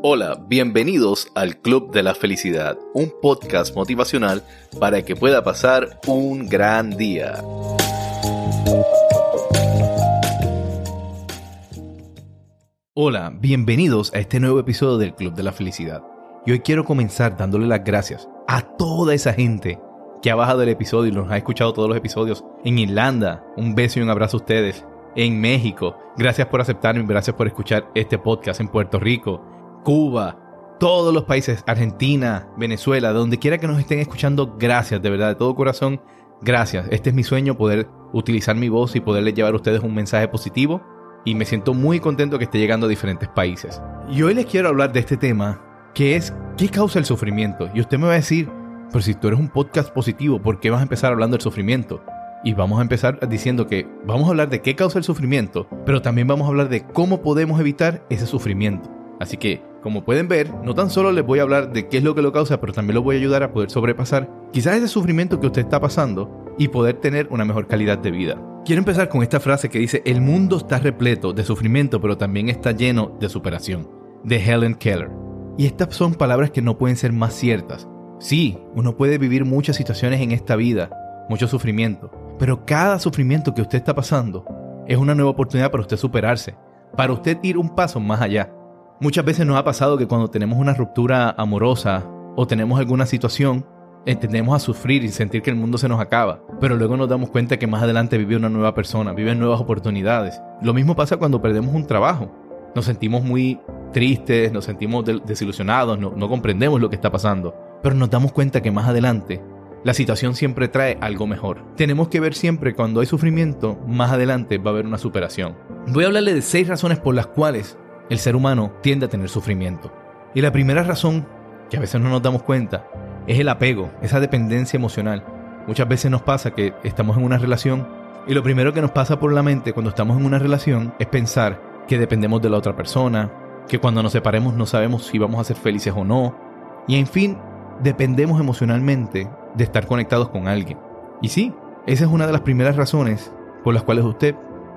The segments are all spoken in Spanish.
Hola, bienvenidos al Club de la Felicidad, un podcast motivacional para que pueda pasar un gran día. Hola, bienvenidos a este nuevo episodio del Club de la Felicidad. Y hoy quiero comenzar dándole las gracias a toda esa gente que ha bajado el episodio y nos ha escuchado todos los episodios en Irlanda. Un beso y un abrazo a ustedes. En México, gracias por aceptarme, gracias por escuchar este podcast en Puerto Rico, Cuba, todos los países, Argentina, Venezuela, donde quiera que nos estén escuchando, gracias, de verdad, de todo corazón, gracias. Este es mi sueño, poder utilizar mi voz y poderles llevar a ustedes un mensaje positivo. Y me siento muy contento que esté llegando a diferentes países. Y hoy les quiero hablar de este tema, que es ¿qué causa el sufrimiento? Y usted me va a decir, pero si tú eres un podcast positivo, ¿por qué vas a empezar hablando del sufrimiento? Y vamos a empezar diciendo que vamos a hablar de qué causa el sufrimiento, pero también vamos a hablar de cómo podemos evitar ese sufrimiento. Así que, como pueden ver, no tan solo les voy a hablar de qué es lo que lo causa, pero también los voy a ayudar a poder sobrepasar quizás ese sufrimiento que usted está pasando y poder tener una mejor calidad de vida. Quiero empezar con esta frase que dice, el mundo está repleto de sufrimiento, pero también está lleno de superación, de Helen Keller. Y estas son palabras que no pueden ser más ciertas. Sí, uno puede vivir muchas situaciones en esta vida, mucho sufrimiento, pero cada sufrimiento que usted está pasando es una nueva oportunidad para usted superarse, para usted ir un paso más allá. Muchas veces nos ha pasado que cuando tenemos una ruptura amorosa o tenemos alguna situación, entendemos a sufrir y sentir que el mundo se nos acaba, pero luego nos damos cuenta que más adelante vive una nueva persona, vive nuevas oportunidades. Lo mismo pasa cuando perdemos un trabajo. Nos sentimos muy tristes, nos sentimos desilusionados, no, no comprendemos lo que está pasando, pero nos damos cuenta que más adelante la situación siempre trae algo mejor. Tenemos que ver siempre cuando hay sufrimiento, más adelante va a haber una superación. Voy a hablarle de seis razones por las cuales el ser humano tiende a tener sufrimiento. Y la primera razón, que a veces no nos damos cuenta, es el apego, esa dependencia emocional. Muchas veces nos pasa que estamos en una relación y lo primero que nos pasa por la mente cuando estamos en una relación es pensar que dependemos de la otra persona, que cuando nos separemos no sabemos si vamos a ser felices o no. Y en fin, dependemos emocionalmente de estar conectados con alguien. Y sí, esa es una de las primeras razones por las cuales usted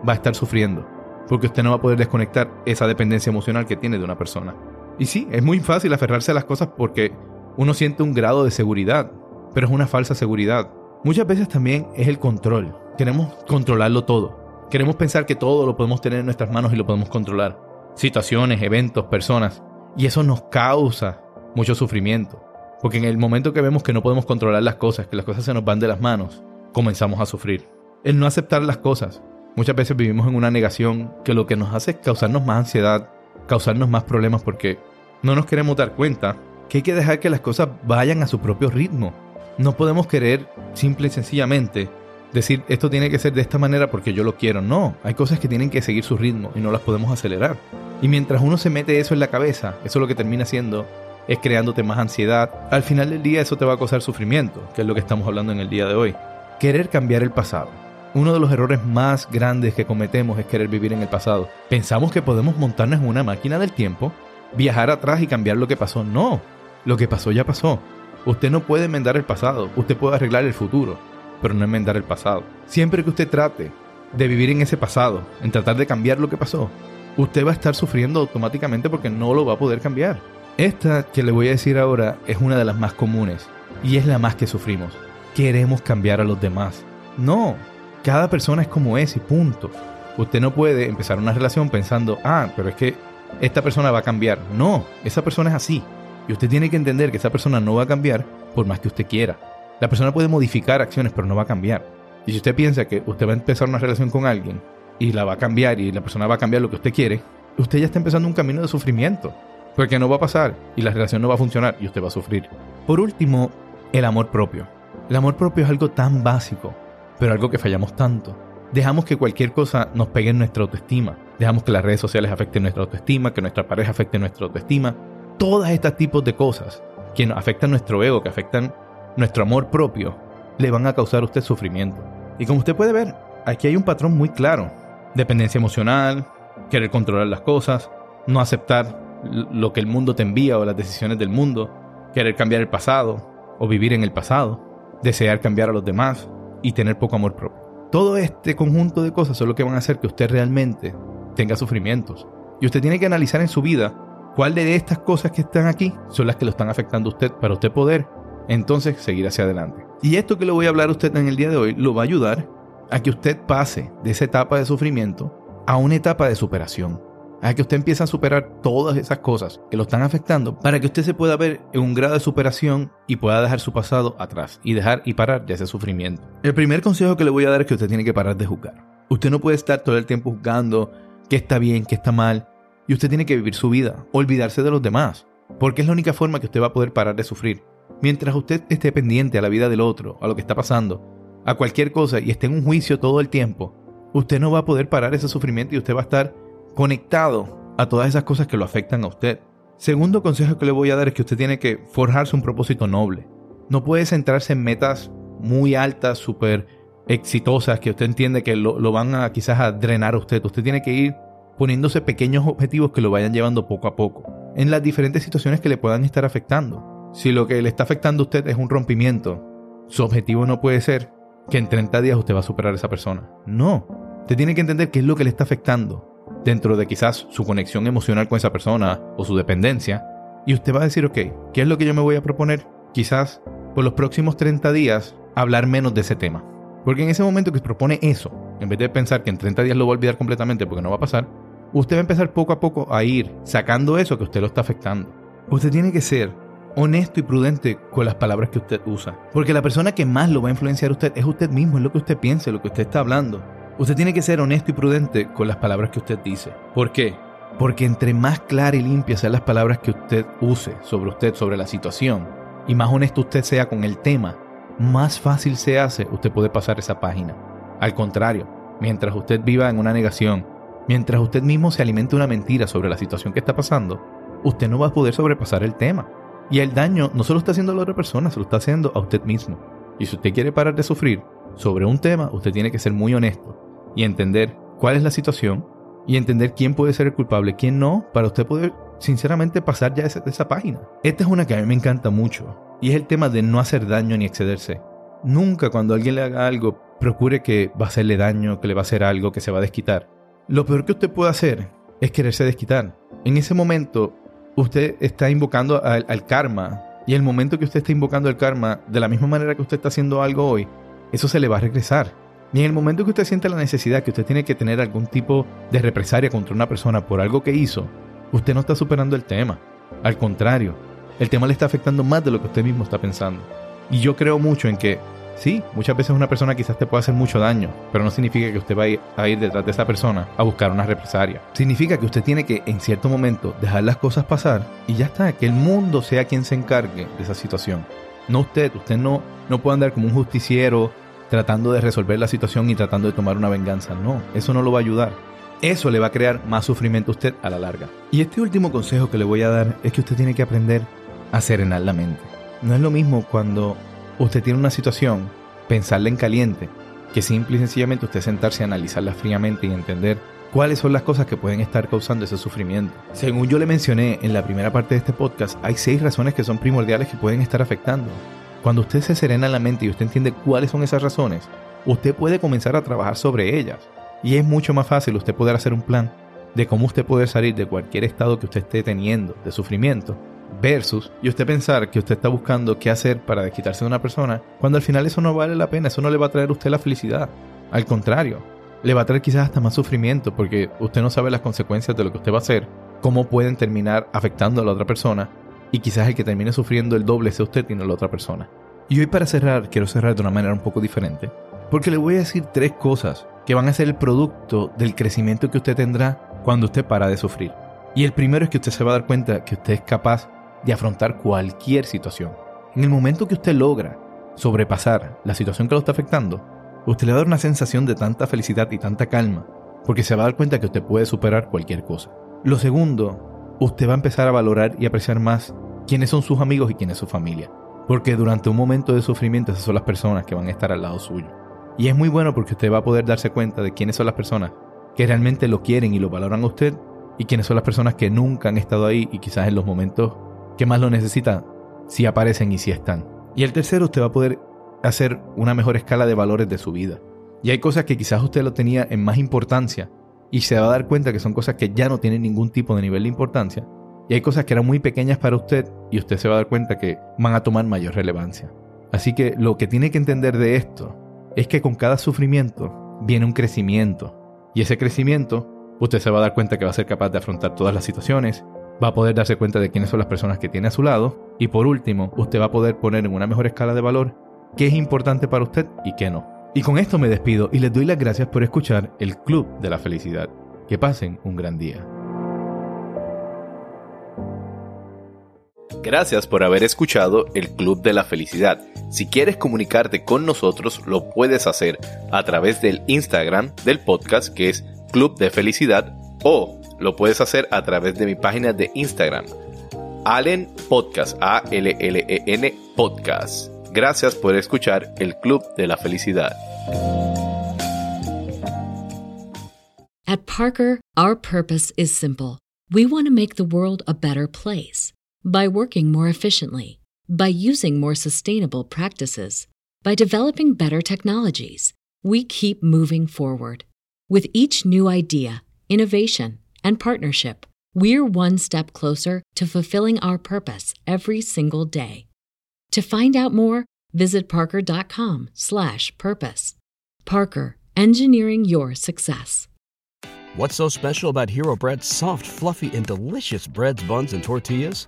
va a estar sufriendo porque usted no va a poder desconectar esa dependencia emocional que tiene de una persona. Y sí, es muy fácil aferrarse a las cosas porque uno siente un grado de seguridad, pero es una falsa seguridad. Muchas veces también es el control. Queremos controlarlo todo. Queremos pensar que todo lo podemos tener en nuestras manos y lo podemos controlar. Situaciones, eventos, personas. Y eso nos causa mucho sufrimiento. Porque en el momento que vemos que no podemos controlar las cosas, que las cosas se nos van de las manos, comenzamos a sufrir. El no aceptar las cosas, Muchas veces vivimos en una negación que lo que nos hace es causarnos más ansiedad, causarnos más problemas porque no nos queremos dar cuenta que hay que dejar que las cosas vayan a su propio ritmo. No podemos querer simple y sencillamente decir esto tiene que ser de esta manera porque yo lo quiero. No, hay cosas que tienen que seguir su ritmo y no las podemos acelerar. Y mientras uno se mete eso en la cabeza, eso lo que termina haciendo es creándote más ansiedad. Al final del día eso te va a causar sufrimiento, que es lo que estamos hablando en el día de hoy. Querer cambiar el pasado. Uno de los errores más grandes que cometemos es querer vivir en el pasado. Pensamos que podemos montarnos en una máquina del tiempo, viajar atrás y cambiar lo que pasó. No, lo que pasó ya pasó. Usted no puede enmendar el pasado, usted puede arreglar el futuro, pero no enmendar el pasado. Siempre que usted trate de vivir en ese pasado, en tratar de cambiar lo que pasó, usted va a estar sufriendo automáticamente porque no lo va a poder cambiar. Esta que le voy a decir ahora es una de las más comunes y es la más que sufrimos. Queremos cambiar a los demás. No, cada persona es como es y punto. Usted no puede empezar una relación pensando, ah, pero es que esta persona va a cambiar. No, esa persona es así. Y usted tiene que entender que esa persona no va a cambiar por más que usted quiera. La persona puede modificar acciones, pero no va a cambiar. Y si usted piensa que usted va a empezar una relación con alguien y la va a cambiar y la persona va a cambiar lo que usted quiere, usted ya está empezando un camino de sufrimiento. Porque no va a pasar y la relación no va a funcionar y usted va a sufrir. Por último, el amor propio. El amor propio es algo tan básico, pero algo que fallamos tanto. Dejamos que cualquier cosa nos pegue en nuestra autoestima. Dejamos que las redes sociales afecten nuestra autoestima, que nuestra pareja afecte nuestra autoestima. Todos estos tipos de cosas que afectan nuestro ego, que afectan nuestro amor propio, le van a causar a usted sufrimiento. Y como usted puede ver, aquí hay un patrón muy claro. Dependencia emocional, querer controlar las cosas, no aceptar lo que el mundo te envía o las decisiones del mundo, querer cambiar el pasado o vivir en el pasado, desear cambiar a los demás y tener poco amor propio. Todo este conjunto de cosas son lo que van a hacer que usted realmente tenga sufrimientos. Y usted tiene que analizar en su vida cuál de estas cosas que están aquí son las que lo están afectando a usted para usted poder entonces seguir hacia adelante. Y esto que le voy a hablar a usted en el día de hoy lo va a ayudar a que usted pase de esa etapa de sufrimiento a una etapa de superación. A que usted empiece a superar todas esas cosas que lo están afectando para que usted se pueda ver en un grado de superación y pueda dejar su pasado atrás y dejar y parar de ese sufrimiento. El primer consejo que le voy a dar es que usted tiene que parar de juzgar. Usted no puede estar todo el tiempo juzgando qué está bien, qué está mal, y usted tiene que vivir su vida, olvidarse de los demás, porque es la única forma que usted va a poder parar de sufrir. Mientras usted esté pendiente a la vida del otro, a lo que está pasando, a cualquier cosa y esté en un juicio todo el tiempo, usted no va a poder parar ese sufrimiento y usted va a estar conectado a todas esas cosas que lo afectan a usted. Segundo consejo que le voy a dar es que usted tiene que forjarse un propósito noble. No puede centrarse en metas muy altas, súper exitosas, que usted entiende que lo, lo, van a quizás a drenar a usted. Usted tiene que ir poniéndose pequeños objetivos que lo vayan llevando poco a poco en las diferentes situaciones que le puedan estar afectando. Si lo que le está afectando a usted es un rompimiento, su objetivo no puede ser que en 30 días usted va a superar a esa persona. No. Usted tiene que entender qué es lo que le está afectando dentro de quizás su conexión emocional con esa persona o su dependencia. Y usted va a decir, ok, ¿qué es lo que yo me voy a proponer? Quizás por los próximos 30 días hablar menos de ese tema. Porque en ese momento que propone eso, en vez de pensar que en 30 días lo va a olvidar completamente porque no va a pasar, usted va a empezar poco a poco a ir sacando eso que usted lo está afectando. Usted tiene que ser honesto y prudente con las palabras que usted usa. Porque la persona que más lo va a influenciar a usted es usted mismo, es lo que usted piensa, lo que usted está hablando. Usted tiene que ser honesto y prudente con las palabras que usted dice. ¿Por qué? Porque entre más claras y limpias sean las palabras que usted use sobre usted, sobre la situación, y más honesto usted sea con el tema, más fácil se hace usted puede pasar esa página. Al contrario, mientras usted viva en una negación, mientras usted mismo se alimente una mentira sobre la situación que está pasando, usted no va a poder sobrepasar el tema. Y el daño no se lo está haciendo a la otra persona, se lo está haciendo a usted mismo. Y si usted quiere parar de sufrir sobre un tema, usted tiene que ser muy honesto y entender cuál es la situación y entender quién puede ser el culpable, quién no, para usted poder sinceramente pasar ya esa, esa página. Esta es una que a mí me encanta mucho y es el tema de no hacer daño ni excederse. Nunca cuando alguien le haga algo, procure que va a hacerle daño, que le va a hacer algo, que se va a desquitar. Lo peor que usted puede hacer es quererse desquitar. En ese momento, usted está invocando al, karma. Y el momento que usted está invocando el karma, de la misma manera que usted está haciendo algo hoy, eso se le va a regresar. Y en el momento que usted siente la necesidad que usted tiene que tener algún tipo de represalia contra una persona por algo que hizo, usted no está superando el tema. Al contrario, el tema le está afectando más de lo que usted mismo está pensando. Y yo creo mucho en que Sí, muchas veces una persona quizás te puede hacer mucho daño, pero no significa que usted va a ir, detrás de esa persona a buscar una represalia. Significa que usted tiene que en cierto momento dejar las cosas pasar y ya está, que el mundo sea quien se encargue de esa situación. No usted, usted no, no puede andar como un justiciero tratando de resolver la situación y tratando de tomar una venganza. No, eso no lo va a ayudar. Eso le va a crear más sufrimiento a usted a la larga. Y este último consejo que le voy a dar es que usted tiene que aprender a serenar la mente. No es lo mismo cuando usted tiene una situación, pensarla en caliente, que simple y sencillamente usted sentarse a analizarla fríamente y entender cuáles son las cosas que pueden estar causando ese sufrimiento. Según yo le mencioné en la primera parte de este podcast, hay seis razones que son primordiales que pueden estar afectando. Cuando usted se serena la mente y usted entiende cuáles son esas razones, usted puede comenzar a trabajar sobre ellas. Y es mucho más fácil usted poder hacer un plan de cómo usted puede salir de cualquier estado que usted esté teniendo de sufrimiento versus y usted pensar que usted está buscando qué hacer para desquitarse de una persona, cuando al final eso no vale la pena, eso no le va a traer a usted la felicidad. Al contrario, le va a traer quizás hasta más sufrimiento porque usted no sabe las consecuencias de lo que usted va a hacer, cómo pueden terminar afectando a la otra persona y quizás el que termine sufriendo el doble sea usted y no la otra persona. Y hoy para cerrar, quiero cerrar de una manera un poco diferente, porque le voy a decir tres cosas que van a ser el producto del crecimiento que usted tendrá cuando usted para de sufrir. Y el primero es que usted se va a dar cuenta que usted es capaz de afrontar cualquier situación. En el momento que usted logra sobrepasar la situación que lo está afectando, usted le va a dar una sensación de tanta felicidad y tanta calma, porque se va a dar cuenta que usted puede superar cualquier cosa. Lo segundo, usted va a empezar a valorar y apreciar más quiénes son sus amigos y quién es su familia. Porque durante un momento de sufrimiento esas son las personas que van a estar al lado suyo. Y es muy bueno porque usted va a poder darse cuenta de quiénes son las personas que realmente lo quieren y lo valoran a usted y quiénes son las personas que nunca han estado ahí y quizás en los momentos que más lo necesitan, si aparecen y si están. Y el tercero, usted va a poder hacer una mejor escala de valores de su vida. Y hay cosas que quizás usted lo tenía en más importancia y se va a dar cuenta que son cosas que ya no tienen ningún tipo de nivel de importancia. Y hay cosas que eran muy pequeñas para usted y usted se va a dar cuenta que van a tomar mayor relevancia. Así que lo que tiene que entender de esto es que con cada sufrimiento viene un crecimiento. Y ese crecimiento, usted se va a dar cuenta que va a ser capaz de afrontar todas las situaciones, va a poder darse cuenta de quiénes son las personas que tiene a su lado y por último, usted va a poder poner en una mejor escala de valor qué es importante para usted y qué no. Y con esto me despido y les doy las gracias por escuchar el Club de la Felicidad. Que pasen un gran día. Gracias por haber escuchado el Club de la Felicidad. Si quieres comunicarte con nosotros, lo puedes hacer a través del Instagram del podcast que es Club de Felicidad o lo puedes hacer a través de mi página de Instagram, Allen Podcast, A-L-L-E-N Podcast. Gracias por escuchar el Club de la Felicidad. At Parker, our purpose is simple. We want to make the world a better place by working more efficiently, by using more sustainable practices, by developing better technologies. We keep moving forward. With each new idea, innovation, and partnership, we're one step closer to fulfilling our purpose every single day. To find out more, visit parker.com/purpose. Parker, engineering your success. What's so special about Hero Bread's soft, fluffy, and delicious breads, buns, and tortillas?